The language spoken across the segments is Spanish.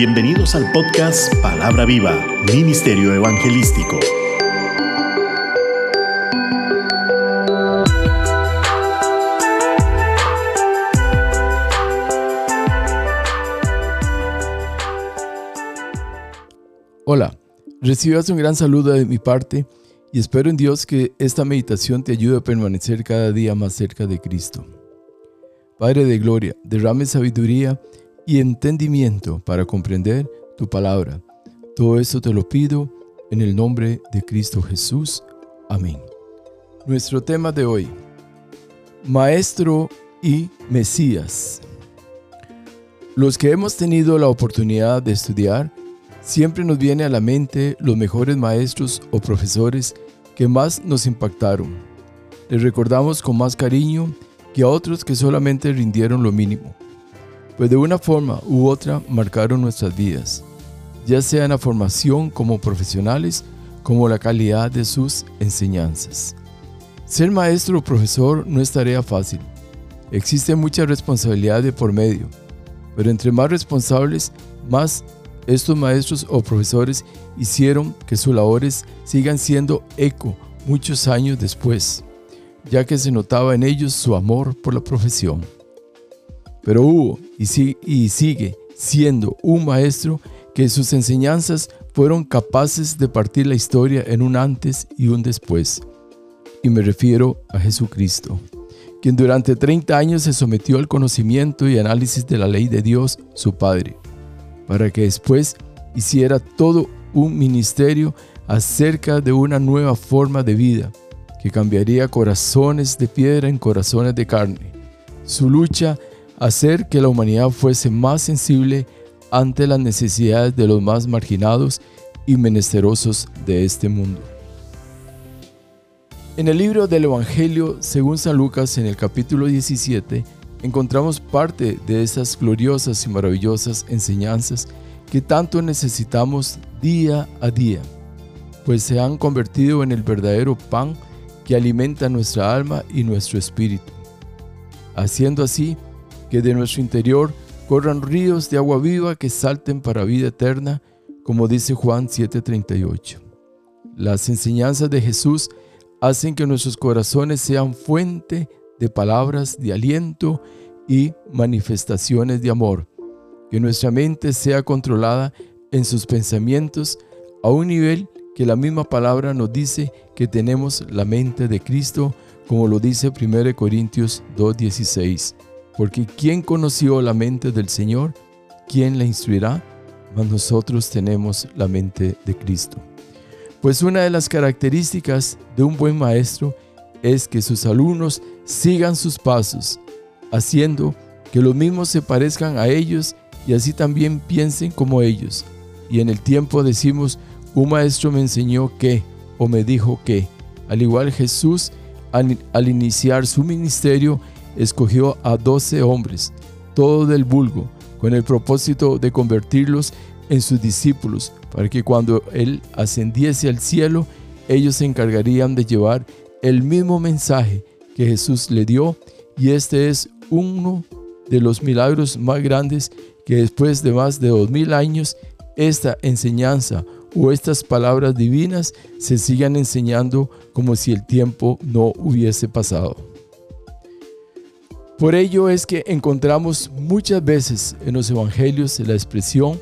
Bienvenidos al podcast Palabra Viva, Ministerio Evangelístico. Hola, recibas un gran saludo de mi parte y espero en Dios que esta meditación te ayude a permanecer cada día más cerca de Cristo. Padre de Gloria, derrame sabiduría y entendimiento para comprender tu palabra. Todo esto te lo pido en el nombre de Cristo Jesús. Amén. Nuestro tema de hoy, Maestro y Mesías. Los que hemos tenido la oportunidad de estudiar, siempre nos viene a la mente los mejores maestros o profesores que más nos impactaron. Les recordamos con más cariño que a otros que solamente rindieron lo mínimo pues de una forma u otra marcaron nuestras vidas, ya sea en la formación como profesionales como la calidad de sus enseñanzas. Ser maestro o profesor no es tarea fácil. Existe mucha responsabilidad de por medio, pero entre más responsables, más estos maestros o profesores hicieron que sus labores sigan siendo eco muchos años después, ya que se notaba en ellos su amor por la profesión. Pero hubo y, sigue siendo un maestro que sus enseñanzas fueron capaces de partir la historia en un antes y un después. Y me refiero a Jesucristo, quien durante 30 años se sometió al conocimiento y análisis de la ley de Dios, su Padre, para que después hiciera todo un ministerio acerca de una nueva forma de vida que cambiaría corazones de piedra en corazones de carne. Su lucha hacer que la humanidad fuese más sensible ante las necesidades de los más marginados y menesterosos de este mundo. En el libro del Evangelio, según San Lucas, en el capítulo 17, encontramos parte de esas gloriosas y maravillosas enseñanzas que tanto necesitamos día a día, pues se han convertido en el verdadero pan que alimenta nuestra alma y nuestro espíritu. Haciendo así, que de nuestro interior corran ríos de agua viva que salten para vida eterna, como dice Juan 7:38. Las enseñanzas de Jesús hacen que nuestros corazones sean fuente de palabras de aliento y manifestaciones de amor, que nuestra mente sea controlada en sus pensamientos a un nivel que la misma palabra nos dice que tenemos la mente de Cristo, como lo dice 1 Corintios 2:16. Porque ¿quién conoció la mente del Señor? ¿Quién la instruirá? Mas nosotros tenemos la mente de Cristo. Pues una de las características de un buen maestro es que sus alumnos sigan sus pasos, haciendo que los mismos se parezcan a ellos y así también piensen como ellos. Y en el tiempo decimos, un maestro me enseñó que, o me dijo que, al igual Jesús, al, al iniciar su ministerio, escogió a doce hombres, todos del vulgo, con el propósito de convertirlos en sus discípulos, para que cuando Él ascendiese al cielo, ellos se encargarían de llevar el mismo mensaje que Jesús le dio, y este es uno de los milagros más grandes que después de más de dos mil años, esta enseñanza o estas palabras divinas se sigan enseñando como si el tiempo no hubiese pasado. Por ello es que encontramos muchas veces en los evangelios la expresión,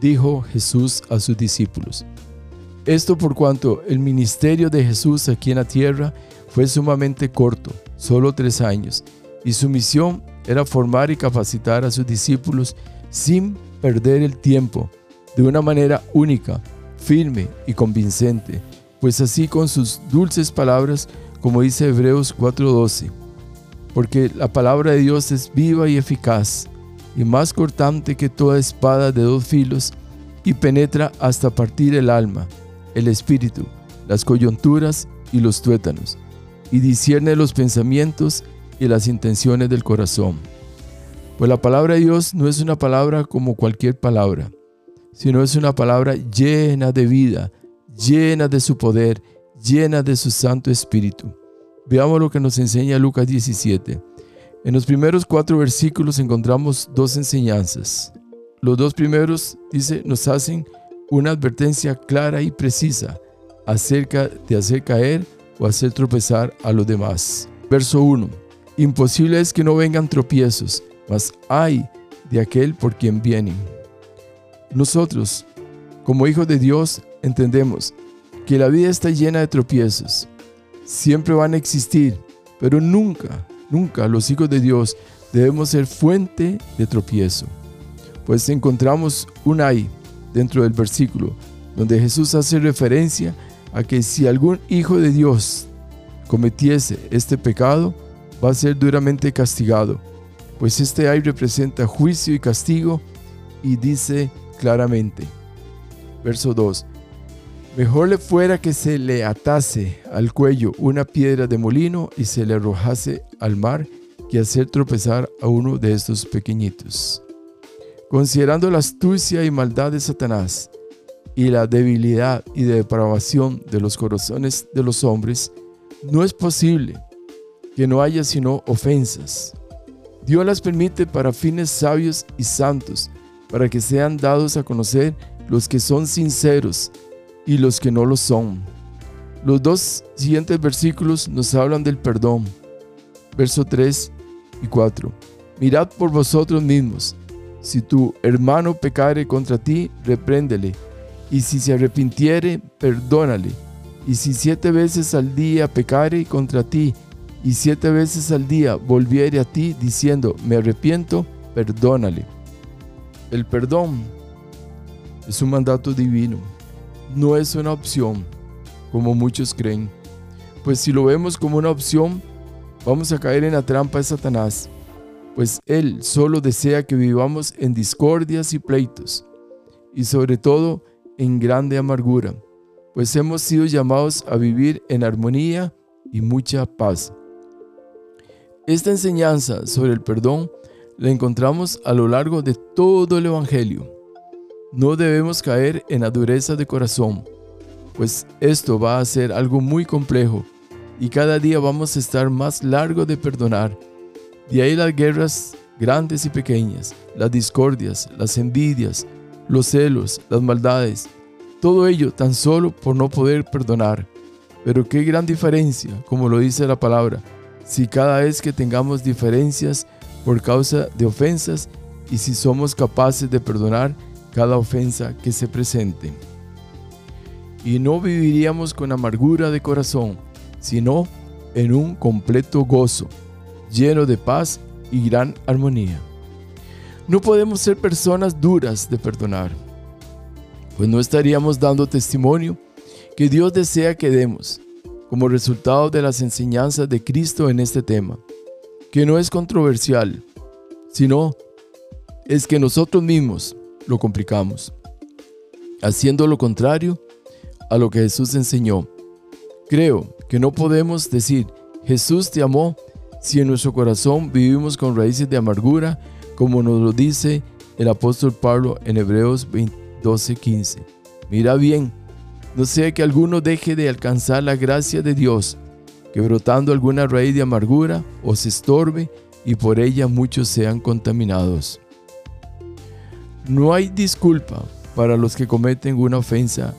dijo Jesús a sus discípulos. Esto por cuanto el ministerio de Jesús aquí en la tierra fue sumamente corto, solo tres años, y su misión era formar y capacitar a sus discípulos sin perder el tiempo, de una manera única, firme y convincente, pues así con sus dulces palabras, como dice Hebreos 4:12, porque la palabra de Dios es viva y eficaz, y más cortante que toda espada de dos filos, y penetra hasta partir el alma, el espíritu, las coyunturas y los tuétanos, y discierne los pensamientos y las intenciones del corazón. Pues la palabra de Dios no es una palabra como cualquier palabra, sino es una palabra llena de vida, llena de su poder, llena de su Santo Espíritu. Veamos lo que nos enseña Lucas 17. En los primeros cuatro versículos encontramos dos enseñanzas. los dos primeros, dice, nos hacen una advertencia clara y precisa acerca de hacer caer o hacer tropezar a los demás. Verso 1. Imposible es que no vengan tropiezos, mas hay de aquel por quien vienen. Nosotros, como hijos de Dios, entendemos que la vida está llena de tropiezos. Siempre van a existir, pero nunca, nunca los hijos de Dios debemos ser fuente de tropiezo. Pues encontramos un ay dentro del versículo donde Jesús hace referencia a que si algún hijo de Dios cometiese este pecado, va a ser duramente castigado, pues este ay representa juicio y castigo y dice claramente, verso 2, mejor le fuera que se le atase al cuello una piedra de molino y se le arrojase al mar que hacer tropezar a uno de estos pequeñitos. Considerando la astucia y maldad de Satanás y la debilidad y depravación de los corazones de los hombres, no es posible que no haya sino ofensas. Dios las permite para fines sabios y santos, para que sean dados a conocer los que son sinceros y los que no lo son. Los dos siguientes versículos nos hablan del perdón. Verso 3 y 4. Mirad por vosotros mismos si tu hermano pecare contra ti, repréndele, y si se arrepintiere, perdónale. Y si siete veces al día pecare contra ti, y siete veces al día volviere a ti diciendo, me arrepiento, perdónale. El perdón es un mandato divino, no es una opción, como muchos creen. Pues si lo vemos como una opción, vamos a caer en la trampa de Satanás pues Él solo desea que vivamos en discordias y pleitos, y sobre todo en grande amargura, pues hemos sido llamados a vivir en armonía y mucha paz. Esta enseñanza sobre el perdón la encontramos a lo largo de todo el Evangelio. No debemos caer en la dureza de corazón, pues esto va a ser algo muy complejo y cada día vamos a estar más largo de perdonar de ahí las guerras grandes y pequeñas, las discordias, las envidias, los celos, las maldades, todo ello tan solo por no poder perdonar. Pero qué gran diferencia, como lo dice la palabra, si cada vez que tengamos diferencias por causa de ofensas y si somos capaces de perdonar cada ofensa que se presente. Y no viviríamos con amargura de corazón, sino en un completo gozo lleno de paz y gran armonía. No podemos ser personas duras de perdonar, pues no estaríamos dando testimonio que Dios desea que demos como resultado de las enseñanzas de Cristo en este tema, que no es controversial, sino es que nosotros mismos lo complicamos, haciendo lo contrario a lo que Jesús enseñó. Creo que no podemos decir, Jesús te amó si en nuestro corazón vivimos con raíces de amargura, como nos lo dice el apóstol Pablo en Hebreos 12:15. Mira bien, no sea que alguno deje de alcanzar la gracia de Dios, que brotando alguna raíz de amargura os estorbe y por ella muchos sean contaminados. No hay disculpa para los que cometen una ofensa,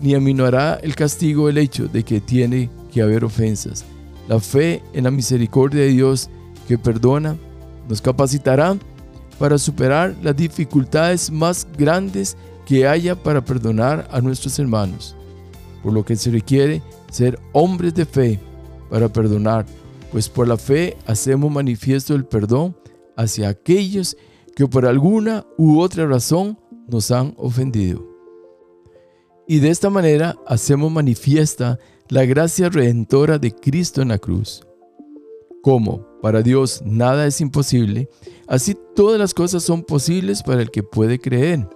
ni aminorará el castigo el hecho de que tiene que haber ofensas. La fe en la misericordia de Dios que perdona nos capacitará para superar las dificultades más grandes que haya para perdonar a nuestros hermanos, por lo que se requiere ser hombres de fe para perdonar, pues por la fe hacemos manifiesto el perdón hacia aquellos que por alguna u otra razón nos han ofendido. Y de esta manera hacemos manifiesta la gracia redentora de Cristo en la cruz. Como para Dios nada es imposible, así todas las cosas son posibles para el que puede creer.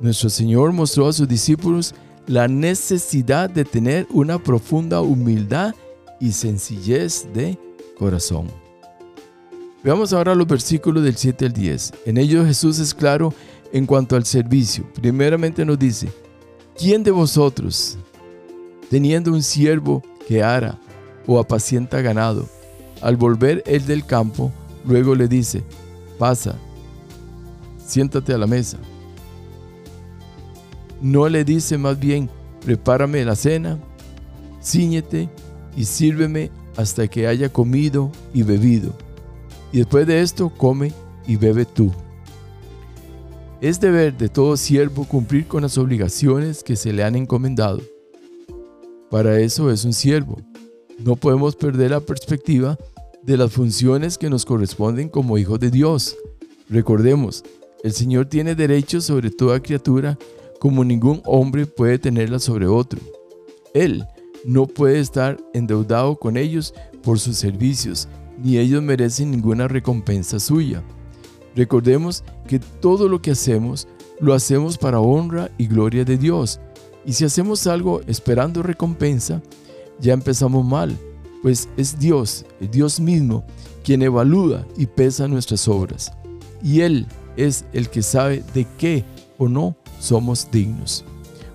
Nuestro Señor mostró a sus discípulos la necesidad de tener una profunda humildad y sencillez de corazón. Veamos ahora los versículos del 7 al 10. En ellos Jesús es claro en cuanto al servicio. Primeramente nos dice, ¿quién de vosotros, teniendo un siervo que ara o apacienta ganado. Al volver él del campo, luego le dice, pasa, siéntate a la mesa. No le dice más bien, prepárame la cena, ciñete y sírveme hasta que haya comido y bebido. Y después de esto, come y bebe tú. Es deber de todo siervo cumplir con las obligaciones que se le han encomendado. Para eso es un siervo. No podemos perder la perspectiva de las funciones que nos corresponden como hijos de Dios. Recordemos, el Señor tiene derechos sobre toda criatura como ningún hombre puede tenerla sobre otro. Él no puede estar endeudado con ellos por sus servicios, ni ellos merecen ninguna recompensa suya. Recordemos que todo lo que hacemos lo hacemos para honra y gloria de Dios. Y si hacemos algo esperando recompensa, ya empezamos mal, pues es Dios, Dios mismo, quien evalúa y pesa nuestras obras. Y Él es el que sabe de qué o no somos dignos.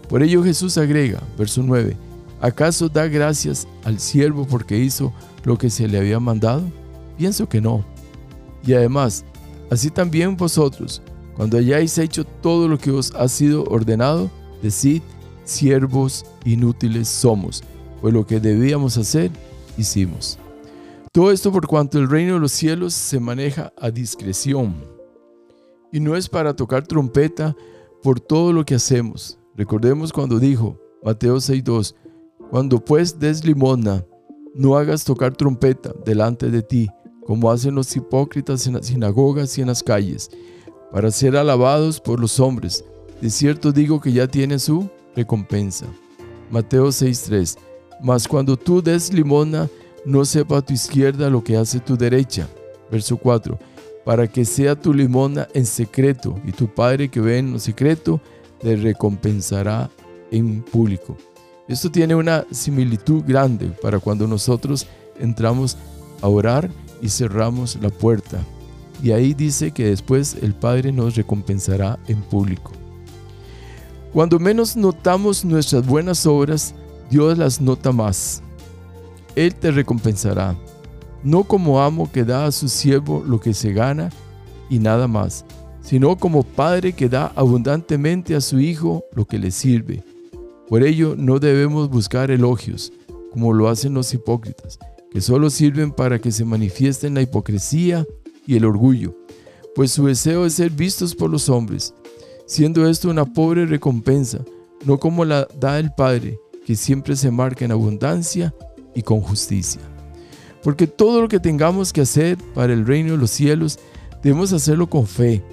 Por ello Jesús agrega, verso 9, ¿acaso da gracias al siervo porque hizo lo que se le había mandado? Pienso que no. Y además, así también vosotros, cuando hayáis hecho todo lo que os ha sido ordenado, decid, siervos inútiles somos, pues lo que debíamos hacer, hicimos. Todo esto por cuanto el reino de los cielos se maneja a discreción. Y no es para tocar trompeta por todo lo que hacemos. Recordemos cuando dijo, Mateo 6.2, cuando pues des limosna, no hagas tocar trompeta delante de ti, como hacen los hipócritas en las sinagogas y en las calles, para ser alabados por los hombres. De cierto digo que ya tiene su recompensa. Mateo 6.3, mas cuando tú des limosna, no sepa a tu izquierda lo que hace tu derecha. Verso 4 para que sea tu limona en secreto, y tu Padre que ve en lo secreto te recompensará en público. Esto tiene una similitud grande para cuando nosotros entramos a orar y cerramos la puerta. Y ahí dice que después el Padre nos recompensará en público. Cuando menos notamos nuestras buenas obras, Dios las nota más. Él te recompensará no como amo que da a su siervo lo que se gana y nada más, sino como padre que da abundantemente a su hijo lo que le sirve. Por ello no debemos buscar elogios, como lo hacen los hipócritas, que solo sirven para que se manifiesten la hipocresía y el orgullo, pues su deseo es ser vistos por los hombres, siendo esto una pobre recompensa, no como la da el Padre, que siempre se marca en abundancia y con justicia. Porque todo lo que tengamos que hacer para el reino de los cielos, debemos hacerlo con fe,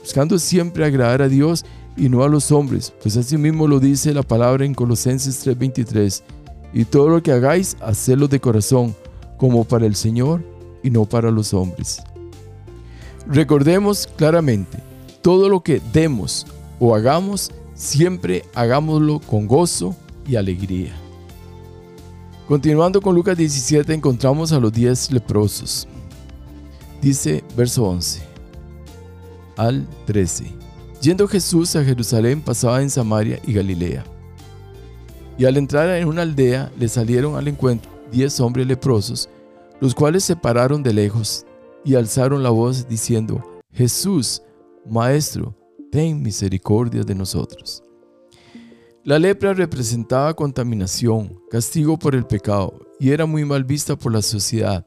buscando siempre agradar a Dios y no a los hombres, pues así mismo lo dice la palabra en Colosenses 3:23. Y todo lo que hagáis, hacedlo de corazón, como para el Señor y no para los hombres. Recordemos claramente, todo lo que demos o hagamos, siempre hagámoslo con gozo y alegría. Continuando con Lucas 17 encontramos a los diez leprosos. Dice verso 11 al 13. Yendo Jesús a Jerusalén pasaba en Samaria y Galilea. Y al entrar en una aldea le salieron al encuentro diez hombres leprosos, los cuales se pararon de lejos y alzaron la voz diciendo, Jesús, Maestro, ten misericordia de nosotros. La lepra representaba contaminación, castigo por el pecado, y era muy mal vista por la sociedad.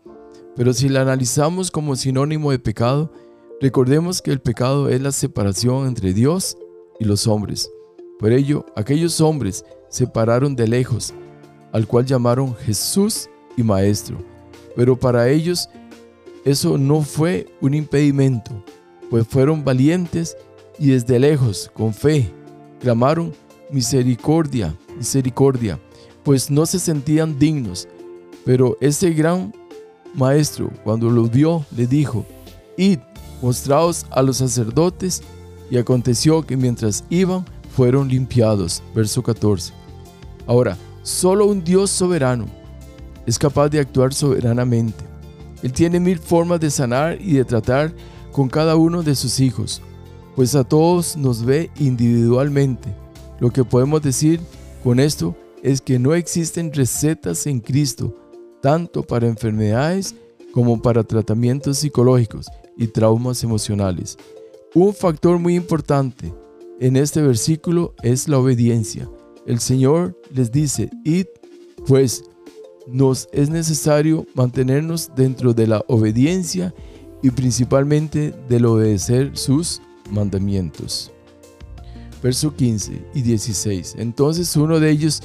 Pero si la analizamos como sinónimo de pecado, recordemos que el pecado es la separación entre Dios y los hombres. Por ello, aquellos hombres se pararon de lejos, al cual llamaron Jesús y Maestro. Pero para ellos eso no fue un impedimento, pues fueron valientes y desde lejos, con fe, clamaron misericordia, misericordia, pues no se sentían dignos. Pero ese gran maestro, cuando los vio, le dijo, id, mostraos a los sacerdotes, y aconteció que mientras iban, fueron limpiados. Verso 14. Ahora, solo un Dios soberano es capaz de actuar soberanamente. Él tiene mil formas de sanar y de tratar con cada uno de sus hijos, pues a todos nos ve individualmente lo que podemos decir con esto es que no existen recetas en Cristo, tanto para enfermedades como para tratamientos psicológicos y traumas emocionales. Un factor muy importante en este versículo es la obediencia. El Señor les dice, id pues nos es necesario mantenernos dentro de la obediencia y principalmente del obedecer sus mandamientos. Verso 15 y 16. Entonces uno de ellos,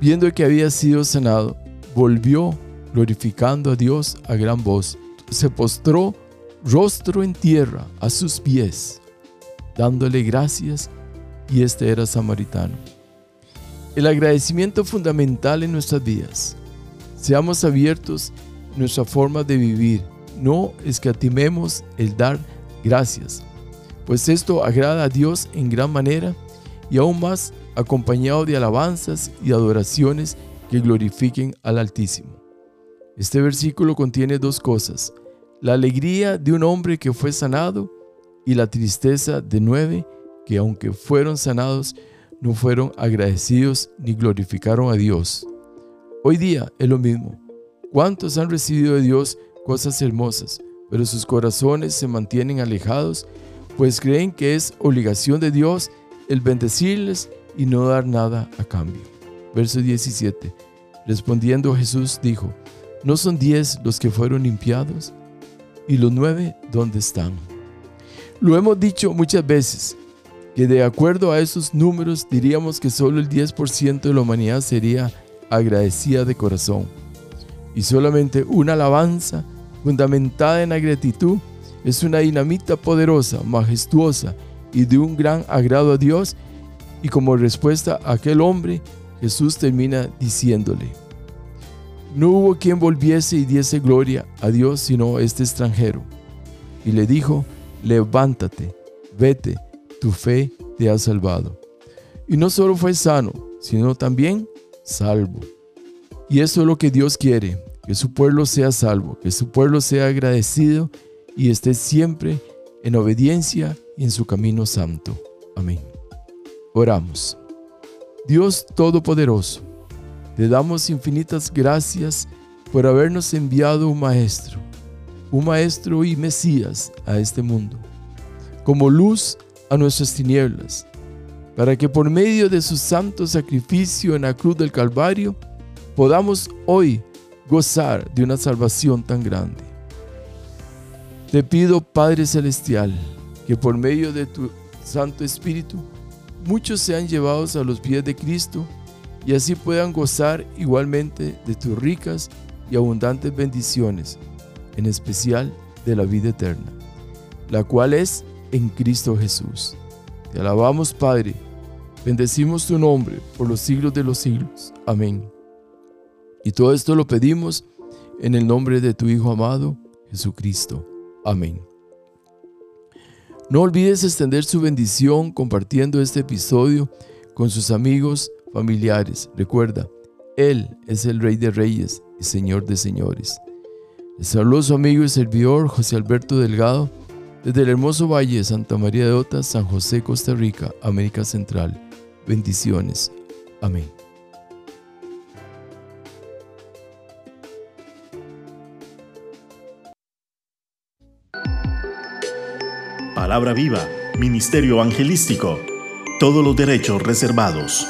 viendo que había sido sanado, volvió glorificando a Dios a gran voz. Se postró rostro en tierra a sus pies, dándole gracias, y este era samaritano. El agradecimiento fundamental en nuestras vidas. Seamos abiertos en nuestra forma de vivir. No escatimemos el dar gracias, pues esto agrada a Dios en gran manera y aún más acompañado de alabanzas y adoraciones que glorifiquen al Altísimo. Este versículo contiene dos cosas, la alegría de un hombre que fue sanado y la tristeza de nueve que aunque fueron sanados, no fueron agradecidos ni glorificaron a Dios. Hoy día es lo mismo. ¿Cuántos han recibido de Dios cosas hermosas, pero sus corazones se mantienen alejados, pues creen que es obligación de Dios el bendecirles y no dar nada a cambio? Verso 17. Respondiendo Jesús dijo, ¿no son diez los que fueron limpiados? ¿Y los nueve dónde están? Lo hemos dicho muchas veces, que de acuerdo a esos números diríamos que solo el 10% de la humanidad sería agradecida de corazón. Y solamente una alabanza fundamentada en la gratitud es una dinamita poderosa, majestuosa y de un gran agrado a Dios. Y como respuesta a aquel hombre, Jesús termina diciéndole, no hubo quien volviese y diese gloria a Dios sino este extranjero. Y le dijo, levántate, vete, tu fe te ha salvado. Y no solo fue sano, sino también salvo. Y eso es lo que Dios quiere, que su pueblo sea salvo, que su pueblo sea agradecido y esté siempre en obediencia y en su camino santo. Amén. Oramos. Dios Todopoderoso, te damos infinitas gracias por habernos enviado un Maestro, un Maestro y Mesías a este mundo, como luz a nuestras tinieblas, para que por medio de su santo sacrificio en la cruz del Calvario podamos hoy gozar de una salvación tan grande. Te pido, Padre Celestial, que por medio de tu Santo Espíritu muchos sean llevados a los pies de Cristo y así puedan gozar igualmente de tus ricas y abundantes bendiciones, en especial de la vida eterna, la cual es en Cristo Jesús. Te alabamos, Padre. Bendecimos tu nombre por los siglos de los siglos. Amén. Y todo esto lo pedimos en el nombre de tu Hijo amado, Jesucristo. Amén. No olvides extender su bendición compartiendo este episodio con sus amigos, familiares. Recuerda, Él es el Rey de Reyes y Señor de Señores. Les saludo su amigo y servidor José Alberto Delgado desde el hermoso valle de Santa María de Ota, San José, Costa Rica, América Central. Bendiciones. Amén. Palabra viva, Ministerio Evangelístico. Todos los derechos reservados.